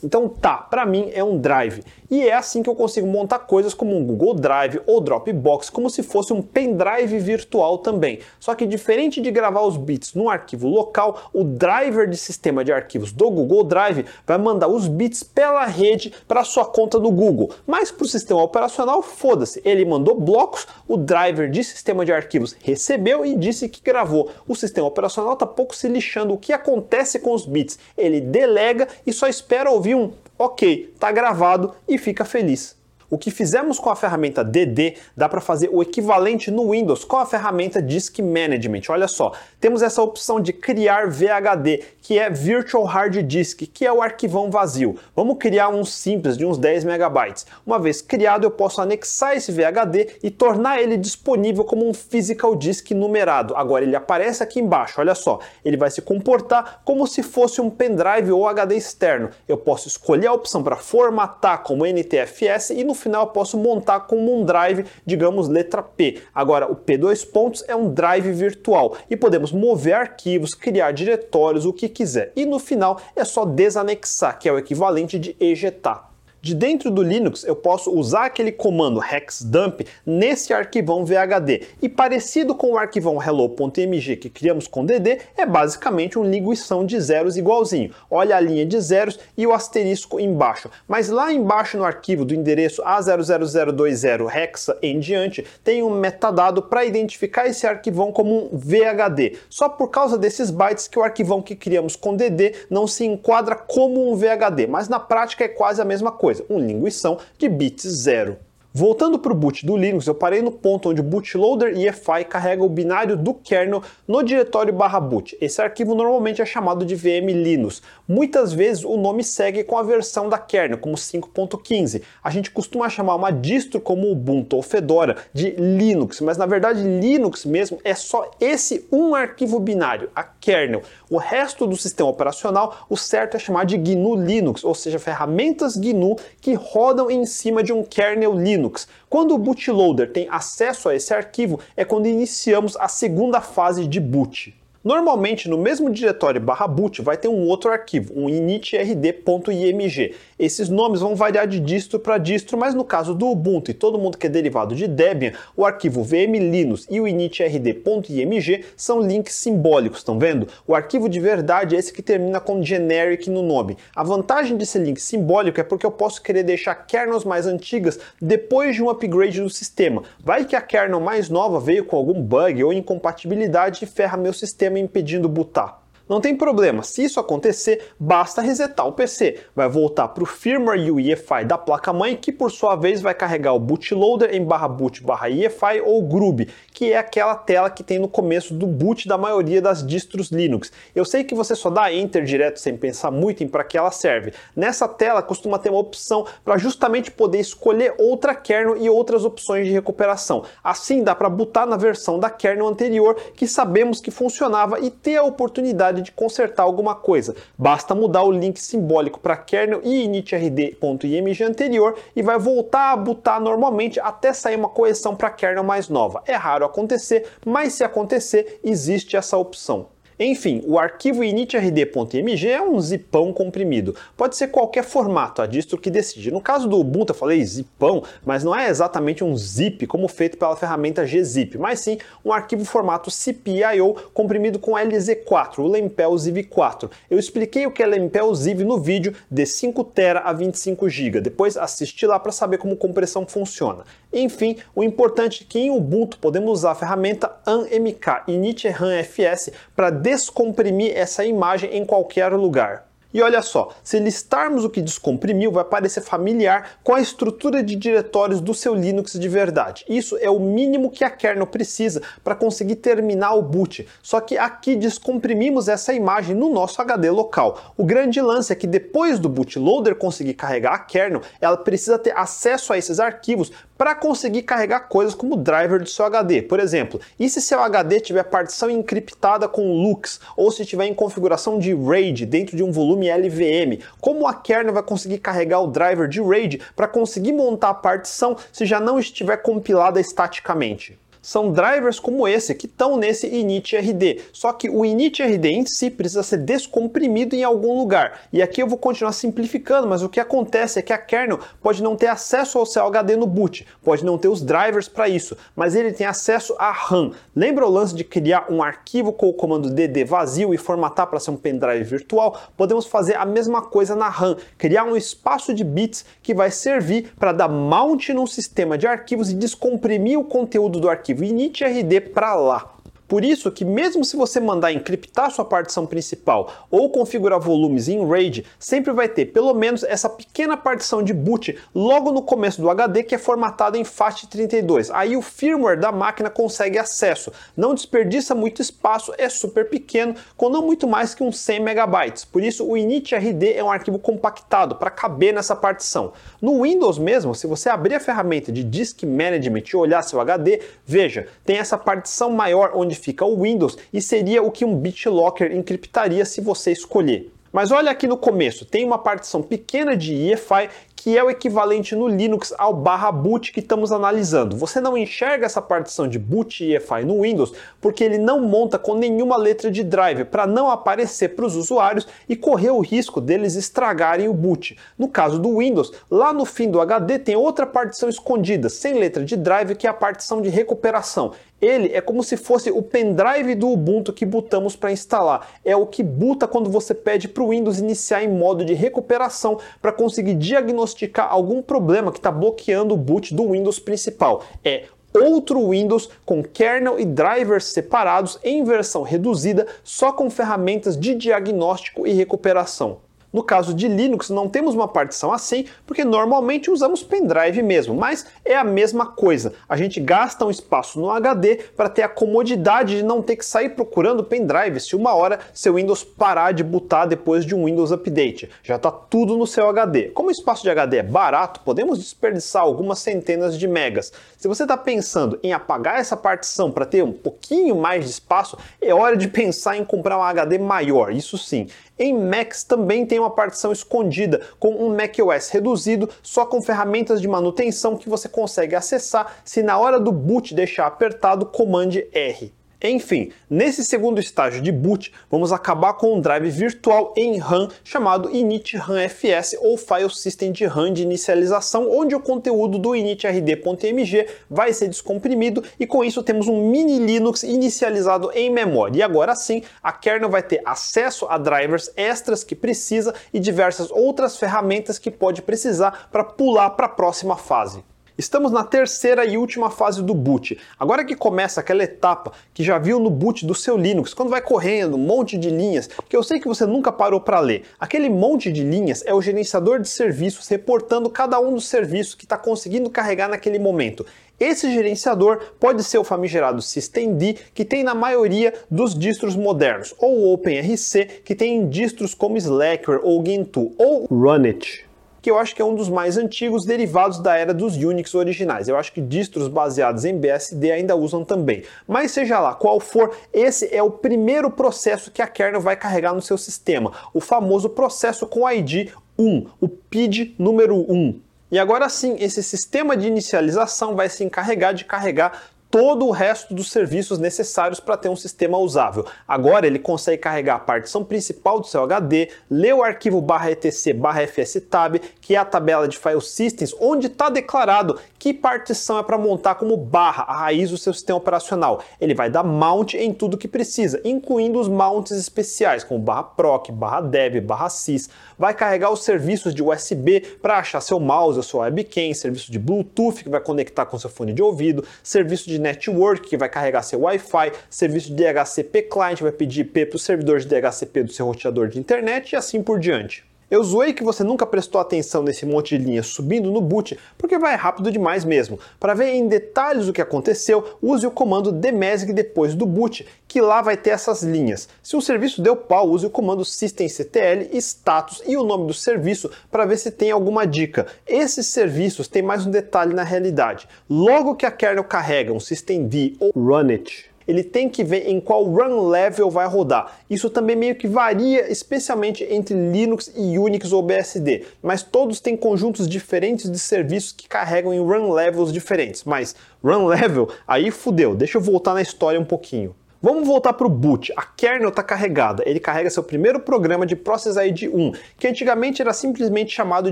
[SPEAKER 1] então tá, para mim é um drive. E é assim que eu consigo montar coisas como um Google Drive ou Dropbox, como se fosse um pendrive virtual também. Só que diferente de gravar os bits num arquivo local, o driver de sistema de arquivos do Google Drive vai mandar os bits pela rede para sua conta do Google. Mas para o sistema operacional, foda-se, ele mandou blocos, o driver de sistema de arquivos recebeu e disse que gravou. O sistema operacional está pouco se lixando o que acontece com os bits. Ele delega e só espera ouvir um ok, tá gravado e fica feliz. O que fizemos com a ferramenta DD dá para fazer o equivalente no Windows com a ferramenta Disk Management. Olha só, temos essa opção de criar VHD, que é Virtual Hard Disk, que é o arquivão vazio. Vamos criar um simples de uns 10 megabytes. Uma vez criado, eu posso anexar esse VHD e tornar ele disponível como um Physical Disk numerado. Agora ele aparece aqui embaixo, olha só, ele vai se comportar como se fosse um pendrive ou HD externo. Eu posso escolher a opção para formatar como NTFS e no final eu posso montar como um drive, digamos letra P. Agora o P2 pontos é um drive virtual e podemos mover arquivos, criar diretórios, o que quiser. E no final é só desanexar, que é o equivalente de ejetar. De dentro do Linux, eu posso usar aquele comando hexdump nesse arquivão VHD. E parecido com o arquivão hello.mg que criamos com DD, é basicamente um linguição de zeros igualzinho. Olha a linha de zeros e o asterisco embaixo. Mas lá embaixo no arquivo do endereço A00020 hexa em diante, tem um metadado para identificar esse arquivão como um VHD. Só por causa desses bytes que o arquivão que criamos com DD não se enquadra como um VHD, mas na prática é quase a mesma coisa coisa, um linguição de bits zero. Voltando para o boot do Linux, eu parei no ponto onde o bootloader EFI carrega o binário do kernel no diretório barra boot. Esse arquivo normalmente é chamado de VM Linux. Muitas vezes o nome segue com a versão da kernel, como 5.15. A gente costuma chamar uma distro como Ubuntu ou Fedora de Linux, mas na verdade Linux mesmo é só esse um arquivo binário, a kernel. O resto do sistema operacional, o certo é chamar de GNU Linux, ou seja, ferramentas GNU que rodam em cima de um kernel Linux. Linux. Quando o bootloader tem acesso a esse arquivo, é quando iniciamos a segunda fase de boot. Normalmente, no mesmo diretório barra boot vai ter um outro arquivo, um initrd.img. Esses nomes vão variar de distro para distro, mas no caso do Ubuntu e todo mundo que é derivado de Debian, o arquivo vmlinux e o initrd.img são links simbólicos, estão vendo? O arquivo de verdade é esse que termina com generic no nome. A vantagem de ser link simbólico é porque eu posso querer deixar kernels mais antigas depois de um upgrade do sistema. Vai que a kernel mais nova veio com algum bug ou incompatibilidade e ferra meu sistema me impedindo botar. Não tem problema, se isso acontecer, basta resetar o PC. Vai voltar para o firmware UEFI da placa-mãe, que por sua vez vai carregar o bootloader em barra boot barra EFI ou GRUB, que é aquela tela que tem no começo do boot da maioria das distros Linux. Eu sei que você só dá Enter direto sem pensar muito em para que ela serve. Nessa tela costuma ter uma opção para justamente poder escolher outra kernel e outras opções de recuperação. Assim dá para botar na versão da kernel anterior que sabemos que funcionava e ter a oportunidade necessidade de consertar alguma coisa. Basta mudar o link simbólico para kernel e initrd.img anterior e vai voltar a botar normalmente até sair uma correção para kernel mais nova. É raro acontecer, mas se acontecer, existe essa opção. Enfim, o arquivo initrd.mg é um zipão comprimido. Pode ser qualquer formato, a distro que decide. No caso do Ubuntu eu falei zipão, mas não é exatamente um zip como feito pela ferramenta gzip, mas sim um arquivo formato CPIO comprimido com LZ4, o Lempel ZIV4. Eu expliquei o que é Lempel ZIV no vídeo de 5 TB a 25 GB. Depois assiste lá para saber como compressão funciona. Enfim, o importante é que em Ubuntu podemos usar a ferramenta ANMK initramfs para descomprimir essa imagem em qualquer lugar. E olha só, se listarmos o que descomprimiu, vai parecer familiar com a estrutura de diretórios do seu Linux de verdade. Isso é o mínimo que a kernel precisa para conseguir terminar o boot. Só que aqui descomprimimos essa imagem no nosso HD local. O grande lance é que depois do bootloader conseguir carregar a kernel, ela precisa ter acesso a esses arquivos para conseguir carregar coisas como o driver do seu HD, por exemplo. E se seu HD tiver partição encriptada com LUKS ou se tiver em configuração de RAID dentro de um volume LVM, como a kernel vai conseguir carregar o driver de RAID para conseguir montar a partição se já não estiver compilada estaticamente? São drivers como esse que estão nesse initrd. Só que o initrd em si precisa ser descomprimido em algum lugar. E aqui eu vou continuar simplificando, mas o que acontece é que a kernel pode não ter acesso ao seu HD no boot, pode não ter os drivers para isso, mas ele tem acesso a RAM. Lembra o lance de criar um arquivo com o comando dd vazio e formatar para ser um pendrive virtual? Podemos fazer a mesma coisa na RAM, criar um espaço de bits que vai servir para dar mount num sistema de arquivos e descomprimir o conteúdo do arquivo arquivo initrd para lá. Por isso que mesmo se você mandar encriptar sua partição principal ou configurar volumes em RAID, sempre vai ter pelo menos essa pequena partição de boot logo no começo do HD que é formatada em FAT32. Aí o firmware da máquina consegue acesso, não desperdiça muito espaço, é super pequeno, com não muito mais que uns 100 MB. Por isso o initRD é um arquivo compactado para caber nessa partição. No Windows mesmo, se você abrir a ferramenta de Disk Management e olhar seu HD, veja, tem essa partição maior onde fica o Windows e seria o que um BitLocker encriptaria se você escolher. Mas olha aqui no começo, tem uma partição pequena de EFI que é o equivalente no Linux ao barra boot que estamos analisando. Você não enxerga essa partição de boot EFI no Windows porque ele não monta com nenhuma letra de drive para não aparecer para os usuários e correr o risco deles estragarem o boot. No caso do Windows, lá no fim do HD tem outra partição escondida, sem letra de drive, que é a partição de recuperação. Ele é como se fosse o pendrive do Ubuntu que botamos para instalar. É o que buta quando você pede para o Windows iniciar em modo de recuperação para conseguir diagnosticar algum problema que está bloqueando o boot do Windows principal. É outro Windows com kernel e drivers separados em versão reduzida, só com ferramentas de diagnóstico e recuperação. No caso de Linux, não temos uma partição assim, porque normalmente usamos pendrive mesmo, mas é a mesma coisa. A gente gasta um espaço no HD para ter a comodidade de não ter que sair procurando pendrive se uma hora seu Windows parar de botar depois de um Windows Update. Já está tudo no seu HD. Como o espaço de HD é barato, podemos desperdiçar algumas centenas de megas. Se você está pensando em apagar essa partição para ter um pouquinho mais de espaço, é hora de pensar em comprar um HD maior, isso sim. Em Macs também tem uma partição escondida com um macOS reduzido, só com ferramentas de manutenção que você consegue acessar se na hora do boot deixar apertado Command R. Enfim, nesse segundo estágio de boot, vamos acabar com um drive virtual em RAM chamado init RAM-FS ou File System de RAM de inicialização, onde o conteúdo do initrd.mg vai ser descomprimido e com isso temos um mini Linux inicializado em memória. E agora sim, a kernel vai ter acesso a drivers extras que precisa e diversas outras ferramentas que pode precisar para pular para a próxima fase. Estamos na terceira e última fase do boot. Agora que começa aquela etapa que já viu no boot do seu Linux, quando vai correndo, um monte de linhas, que eu sei que você nunca parou para ler. Aquele monte de linhas é o gerenciador de serviços reportando cada um dos serviços que está conseguindo carregar naquele momento. Esse gerenciador pode ser o famigerado systemd, que tem na maioria dos distros modernos, ou o OpenRC, que tem em distros como Slackware ou Gentoo, ou Runit que eu acho que é um dos mais antigos derivados da era dos Unix originais. Eu acho que distros baseados em BSD ainda usam também. Mas seja lá qual for, esse é o primeiro processo que a kernel vai carregar no seu sistema, o famoso processo com ID 1, o PID número 1. E agora sim, esse sistema de inicialização vai se encarregar de carregar todo o resto dos serviços necessários para ter um sistema usável. Agora ele consegue carregar a partição principal do seu HD, ler o arquivo etc fstab, que é a tabela de file systems, onde está declarado que partição é para montar como barra, a raiz do seu sistema operacional. Ele vai dar mount em tudo que precisa, incluindo os mounts especiais, como proc, dev, sys. Vai carregar os serviços de USB para achar seu mouse, a sua webcam, serviço de Bluetooth que vai conectar com seu fone de ouvido, serviço de network, que vai carregar seu Wi-Fi, serviço de DHCP client, vai pedir IP para o servidor de DHCP do seu roteador de internet e assim por diante. Eu zoei que você nunca prestou atenção nesse monte de linhas subindo no boot, porque vai rápido demais mesmo. Para ver em detalhes o que aconteceu, use o comando dmesg depois do boot, que lá vai ter essas linhas. Se o serviço deu pau, use o comando systemctl, status e o nome do serviço para ver se tem alguma dica. Esses serviços têm mais um detalhe na realidade. Logo que a kernel carrega um systemd ou runit, ele tem que ver em qual run level vai rodar. Isso também meio que varia, especialmente entre Linux e Unix ou BSD, mas todos têm conjuntos diferentes de serviços que carregam em run levels diferentes. Mas run level, aí fudeu. Deixa eu voltar na história um pouquinho. Vamos voltar para o boot. A kernel está carregada. Ele carrega seu primeiro programa de Process ID 1, que antigamente era simplesmente chamado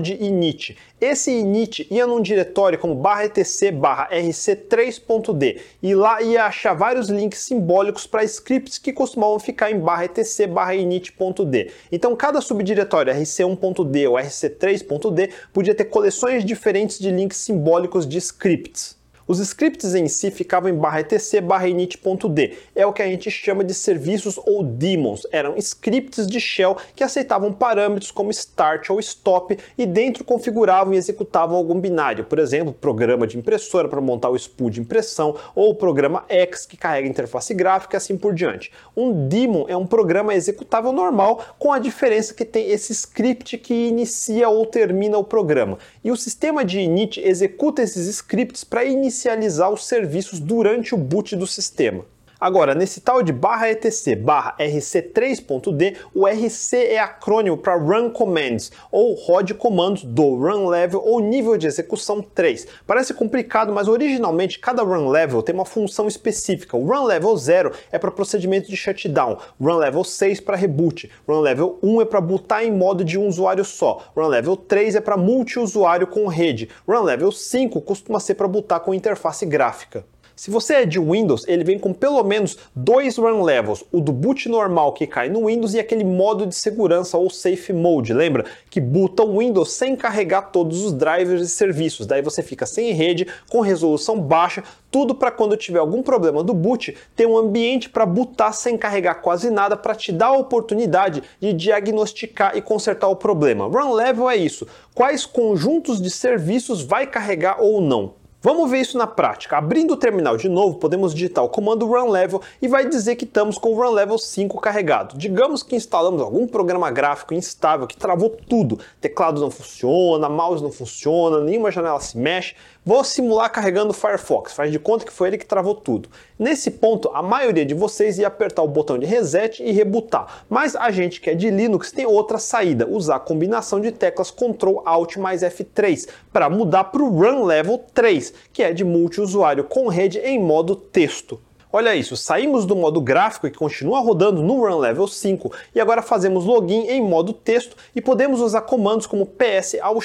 [SPEAKER 1] de init. Esse init ia num diretório como etc rc3.d e lá ia achar vários links simbólicos para scripts que costumavam ficar em etc init.d. Então cada subdiretório rc1.d ou rc3.d podia ter coleções diferentes de links simbólicos de scripts. Os scripts em si ficavam em barra etc barra init.d. É o que a gente chama de serviços ou daemons. Eram scripts de shell que aceitavam parâmetros como start ou stop e dentro configuravam e executavam algum binário. Por exemplo, programa de impressora para montar o spool de impressão ou o programa X que carrega interface gráfica e assim por diante. Um daemon é um programa executável normal com a diferença que tem esse script que inicia ou termina o programa. E o sistema de init executa esses scripts para inicializar os serviços durante o boot do sistema. Agora, nesse tal de barra etc barra rc3.d, o RC é acrônimo para Run Commands, ou rode comandos do Run Level ou nível de execução 3. Parece complicado, mas originalmente cada Run Level tem uma função específica. O Run Level 0 é para procedimento de shutdown, Run Level 6 para reboot, Run Level 1 é para bootar em modo de um usuário só, Run Level 3 é para multiusuário com rede, Run Level 5 costuma ser para bootar com interface gráfica. Se você é de Windows, ele vem com pelo menos dois run levels, o do boot normal que cai no Windows e aquele modo de segurança ou safe mode, lembra? Que boota o Windows sem carregar todos os drivers e serviços. Daí você fica sem rede, com resolução baixa, tudo para quando tiver algum problema do boot, ter um ambiente para bootar sem carregar quase nada para te dar a oportunidade de diagnosticar e consertar o problema. Run level é isso. Quais conjuntos de serviços vai carregar ou não? Vamos ver isso na prática. Abrindo o terminal de novo, podemos digitar o comando run level e vai dizer que estamos com o run level 5 carregado. Digamos que instalamos algum programa gráfico instável que travou tudo. Teclado não funciona, mouse não funciona, nenhuma janela se mexe. Vou simular carregando o Firefox, faz de conta que foi ele que travou tudo. Nesse ponto, a maioria de vocês ia apertar o botão de reset e rebootar, mas a gente que é de Linux tem outra saída, usar a combinação de teclas Ctrl Alt mais F3 para mudar para o Run Level 3, que é de multiusuário com rede em modo texto. Olha isso, saímos do modo gráfico que continua rodando no Run Level 5 e agora fazemos login em modo texto e podemos usar comandos como ps aux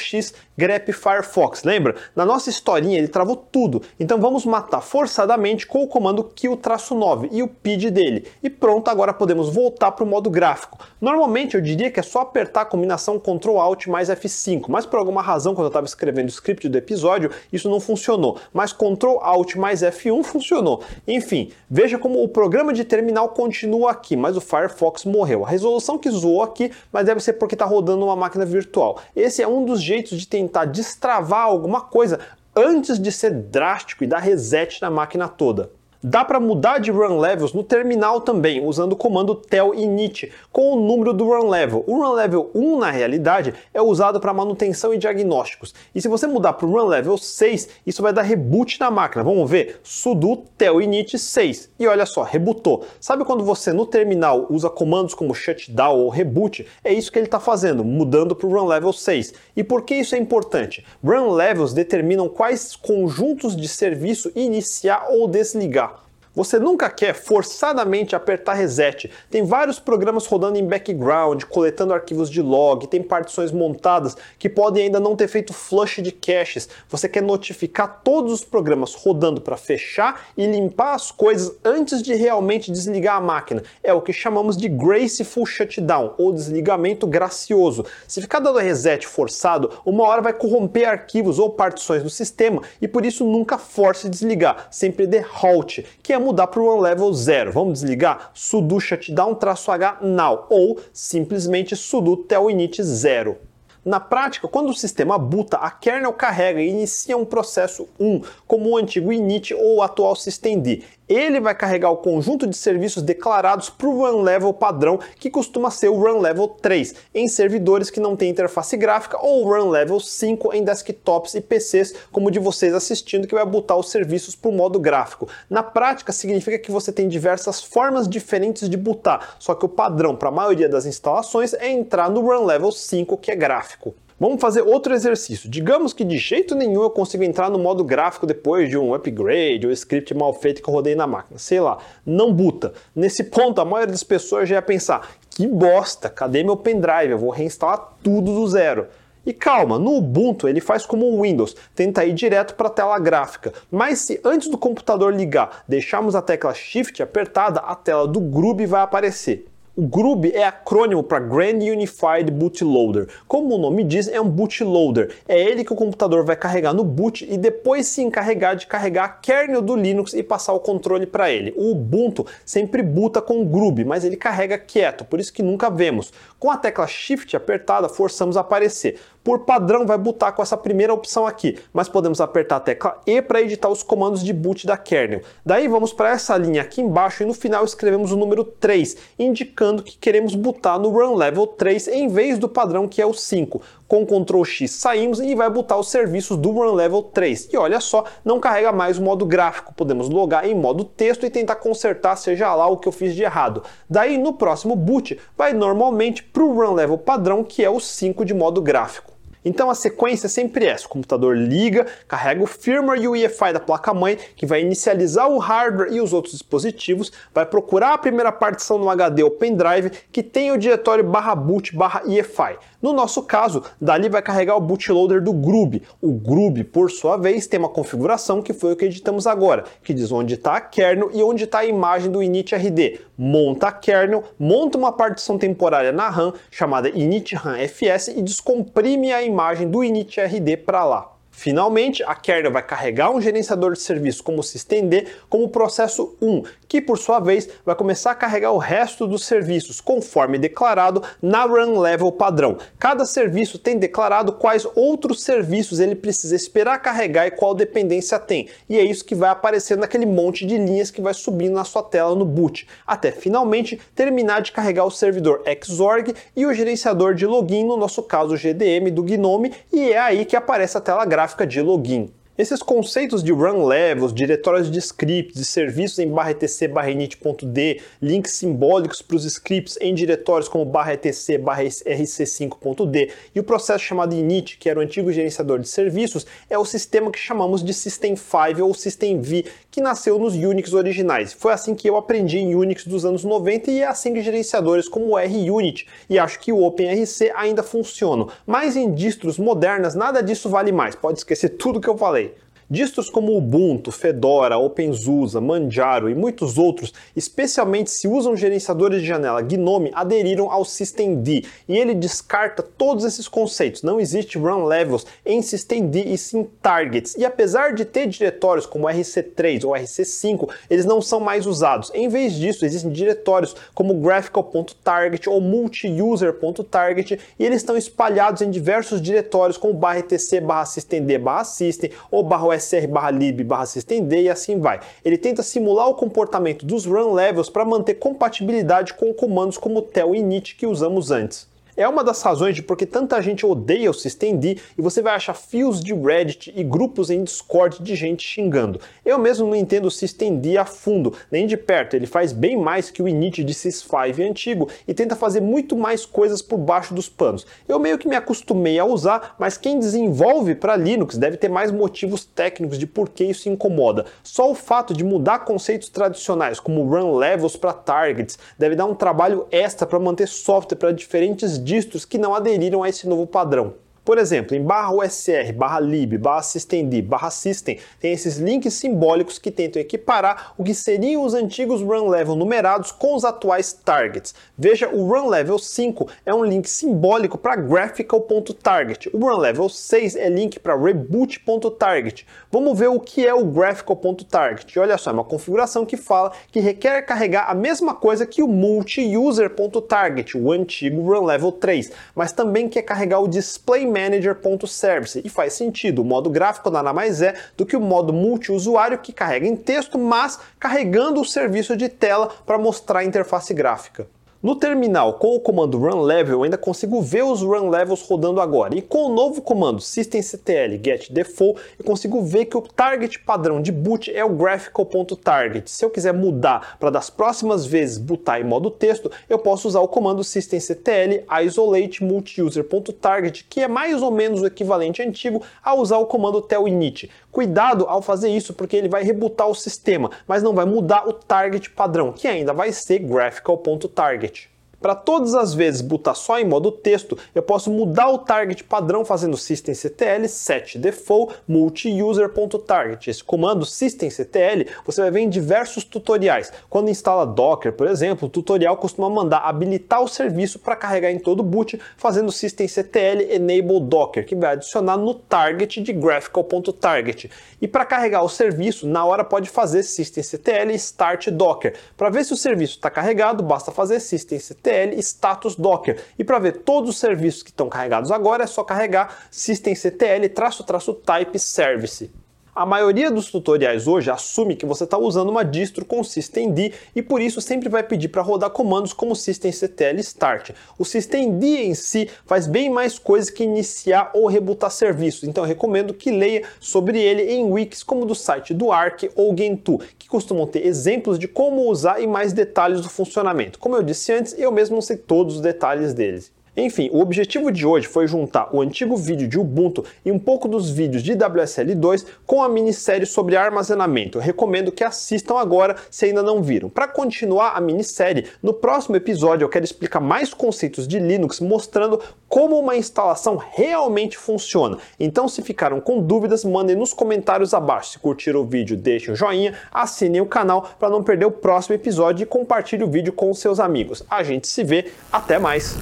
[SPEAKER 1] grep firefox. Lembra? Na nossa historinha ele travou tudo, então vamos matar forçadamente com o comando kill-9 e o pid dele. E pronto, agora podemos voltar para o modo gráfico. Normalmente eu diria que é só apertar a combinação Ctrl Alt mais F5, mas por alguma razão quando eu estava escrevendo o script do episódio isso não funcionou, mas Ctrl Alt mais F1 funcionou. Enfim, Veja como o programa de terminal continua aqui, mas o Firefox morreu. A resolução que zoou aqui, mas deve ser porque está rodando uma máquina virtual. Esse é um dos jeitos de tentar destravar alguma coisa antes de ser drástico e dar reset na máquina toda. Dá para mudar de run levels no terminal também, usando o comando tel init, com o número do run level. O run level 1, na realidade, é usado para manutenção e diagnósticos. E se você mudar para o run level 6, isso vai dar reboot na máquina. Vamos ver? sudo tel init 6. E olha só, rebootou. Sabe quando você no terminal usa comandos como shutdown ou reboot? É isso que ele está fazendo, mudando para o run level 6. E por que isso é importante? Run levels determinam quais conjuntos de serviço iniciar ou desligar. Você nunca quer forçadamente apertar reset. Tem vários programas rodando em background, coletando arquivos de log, tem partições montadas que podem ainda não ter feito flush de caches. Você quer notificar todos os programas rodando para fechar e limpar as coisas antes de realmente desligar a máquina. É o que chamamos de graceful shutdown ou desligamento gracioso. Se ficar dando reset forçado, uma hora vai corromper arquivos ou partições do sistema e por isso nunca force desligar. Sempre dê halt, que é mudar para o level 0. Vamos desligar? sudo shutdown-h now ou simplesmente sudo tel init 0. Na prática, quando o sistema boota, a kernel carrega e inicia um processo 1, como o antigo init ou o atual systemd ele vai carregar o conjunto de serviços declarados para o run level padrão, que costuma ser o run level 3, em servidores que não têm interface gráfica, ou run level 5 em desktops e PCs, como o de vocês assistindo, que vai botar os serviços para o modo gráfico. Na prática, significa que você tem diversas formas diferentes de botar, só que o padrão para a maioria das instalações é entrar no run level 5, que é gráfico. Vamos fazer outro exercício. Digamos que de jeito nenhum eu consigo entrar no modo gráfico depois de um upgrade ou script mal feito que eu rodei na máquina. Sei lá, não buta. Nesse ponto, a maioria das pessoas já ia pensar: que bosta, cadê meu pendrive? Eu vou reinstalar tudo do zero. E calma, no Ubuntu ele faz como o Windows, tenta ir direto para a tela gráfica. Mas se antes do computador ligar deixarmos a tecla Shift apertada, a tela do Grub vai aparecer. O GRUB é acrônimo para Grand Unified Bootloader. Como o nome diz, é um bootloader. É ele que o computador vai carregar no boot e depois se encarregar de carregar a kernel do Linux e passar o controle para ele. O Ubuntu sempre buta com o GRUB, mas ele carrega quieto, por isso que nunca vemos. Com a tecla Shift apertada, forçamos a aparecer. Por padrão, vai bootar com essa primeira opção aqui, mas podemos apertar a tecla E para editar os comandos de boot da kernel. Daí vamos para essa linha aqui embaixo e no final escrevemos o número 3, indicando que queremos bootar no Run Level 3 em vez do padrão que é o 5. Com Ctrl X saímos e vai botar os serviços do Run Level 3. E olha só, não carrega mais o modo gráfico. Podemos logar em modo texto e tentar consertar seja lá o que eu fiz de errado. Daí no próximo boot vai normalmente para o Run Level padrão que é o 5 de modo gráfico. Então a sequência é sempre essa: o computador liga, carrega o firmware e o EFI da placa-mãe, que vai inicializar o hardware e os outros dispositivos, vai procurar a primeira partição no HD ou pendrive que tem o diretório barra boot barra EFI. No nosso caso, dali vai carregar o bootloader do Grub. O Grub, por sua vez, tem uma configuração que foi o que editamos agora, que diz onde está a kernel e onde está a imagem do initRD. Monta a kernel, monta uma partição temporária na RAM chamada initram fs e descomprime a imagem do initRD para lá. Finalmente, a kernel vai carregar um gerenciador de serviço como o systemd como processo 1, que por sua vez vai começar a carregar o resto dos serviços conforme declarado na run level padrão. Cada serviço tem declarado quais outros serviços ele precisa esperar carregar e qual dependência tem. E é isso que vai aparecer naquele monte de linhas que vai subindo na sua tela no boot, até finalmente terminar de carregar o servidor Xorg e o gerenciador de login, no nosso caso o GDM do Gnome, e é aí que aparece a tela gráfica gráfica de login. Esses conceitos de run levels, diretórios de scripts e serviços em barra etc barra init.d, links simbólicos para os scripts em diretórios como barra etc barra rc5.d e o processo chamado init, que era o antigo gerenciador de serviços, é o sistema que chamamos de System5 ou Systemv, que nasceu nos Unix originais. Foi assim que eu aprendi em Unix dos anos 90 e é assim que gerenciadores como o RUnit e acho que o OpenRC ainda funcionam. Mas em distros modernas nada disso vale mais, pode esquecer tudo que eu falei. Distros como Ubuntu, Fedora, OpenSUSE, Manjaro e muitos outros, especialmente se usam gerenciadores de janela GNOME, aderiram ao systemd e ele descarta todos esses conceitos. Não existe run levels em systemd e sim targets. E apesar de ter diretórios como RC3 ou RC5, eles não são mais usados. Em vez disso, existem diretórios como graphical.target ou multiuser.target e eles estão espalhados em diversos diretórios como etc barra systemd barra system ou barra sr barra lib barra systemd e assim vai. Ele tenta simular o comportamento dos run levels para manter compatibilidade com comandos como tel e init que usamos antes. É uma das razões de porque tanta gente odeia o systemd e você vai achar fios de Reddit e grupos em Discord de gente xingando. Eu mesmo não entendo o systemd a fundo, nem de perto. Ele faz bem mais que o init de sys5 antigo e tenta fazer muito mais coisas por baixo dos panos. Eu meio que me acostumei a usar, mas quem desenvolve para Linux deve ter mais motivos técnicos de por que isso incomoda. Só o fato de mudar conceitos tradicionais como run levels para targets deve dar um trabalho extra para manter software para diferentes distros que não aderiram a esse novo padrão. Por exemplo, em barra USR, barra lib, barra systemd, barra system, tem esses links simbólicos que tentam equiparar o que seriam os antigos run level numerados com os atuais targets. Veja, o run level 5 é um link simbólico para graphical.target. O run level 6 é link para reboot.target. Vamos ver o que é o graphical.target. Olha só, é uma configuração que fala que requer carregar a mesma coisa que o multi-user.target, o antigo run level 3, mas também quer carregar o display manager.service. E faz sentido, o modo gráfico nada mais é do que o modo multiusuário que carrega em texto, mas carregando o serviço de tela para mostrar a interface gráfica. No terminal, com o comando run level, eu ainda consigo ver os run levels rodando agora. E com o novo comando systemctl get default, eu consigo ver que o target padrão de boot é o graphical.target. Se eu quiser mudar para das próximas vezes bootar em modo texto, eu posso usar o comando systemctl isolate multiuser.target, que é mais ou menos o equivalente antigo a usar o comando telinit. Cuidado ao fazer isso, porque ele vai rebootar o sistema, mas não vai mudar o target padrão, que ainda vai ser graphical.target. Para todas as vezes botar só em modo texto, eu posso mudar o target padrão fazendo systemctl set default multi-user.target. Esse comando systemctl você vai ver em diversos tutoriais. Quando instala Docker, por exemplo, o tutorial costuma mandar habilitar o serviço para carregar em todo boot fazendo systemctl enable docker, que vai adicionar no target de graphical.target. E para carregar o serviço, na hora pode fazer systemctl start docker. Para ver se o serviço está carregado, basta fazer systemctl systemctl status docker. E para ver todos os serviços que estão carregados agora, é só carregar systemctl traço traço type service. A maioria dos tutoriais hoje assume que você está usando uma distro com systemd e por isso sempre vai pedir para rodar comandos como systemctl start. O systemd em si faz bem mais coisas que iniciar ou rebutar serviços, então eu recomendo que leia sobre ele em wikis como do site do Arc ou Gentoo, que costumam ter exemplos de como usar e mais detalhes do funcionamento. Como eu disse antes, eu mesmo não sei todos os detalhes deles. Enfim, o objetivo de hoje foi juntar o antigo vídeo de Ubuntu e um pouco dos vídeos de WSL2 com a minissérie sobre armazenamento. Eu recomendo que assistam agora se ainda não viram. Para continuar a minissérie, no próximo episódio eu quero explicar mais conceitos de Linux mostrando como uma instalação realmente funciona. Então, se ficaram com dúvidas, mandem nos comentários abaixo. Se curtiram o vídeo, deixem o joinha, assinem o canal para não perder o próximo episódio e compartilhe o vídeo com seus amigos. A gente se vê, até mais!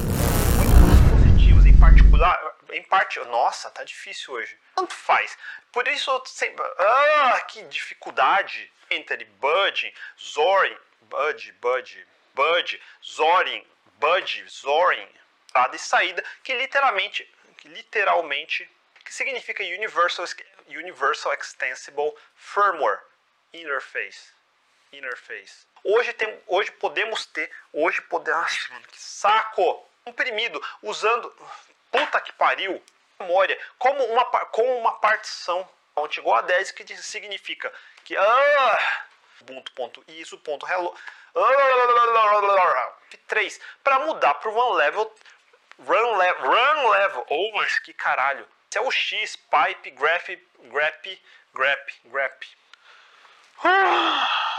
[SPEAKER 2] Particular, em parte, nossa, tá difícil hoje. Tanto faz. Por isso eu sempre, ah, que dificuldade. Enter Bud, Zorin, Bud, Bud, Bud, Zorin, Bud, Zorin, tá de saída, que literalmente, que literalmente, que significa Universal, Universal Extensible Firmware Interface. Interface. Hoje, tem, hoje podemos ter, hoje podemos, que saco, comprimido usando puta que pariu, memória, como uma, como uma partição igual a 10, que significa que ah, ubuntu.iso.hello ah, 3 para mudar para one level run, le, run level. Oh, mas que caralho. Esse é o X, pipe, graph, grep, grep, grep. Ah.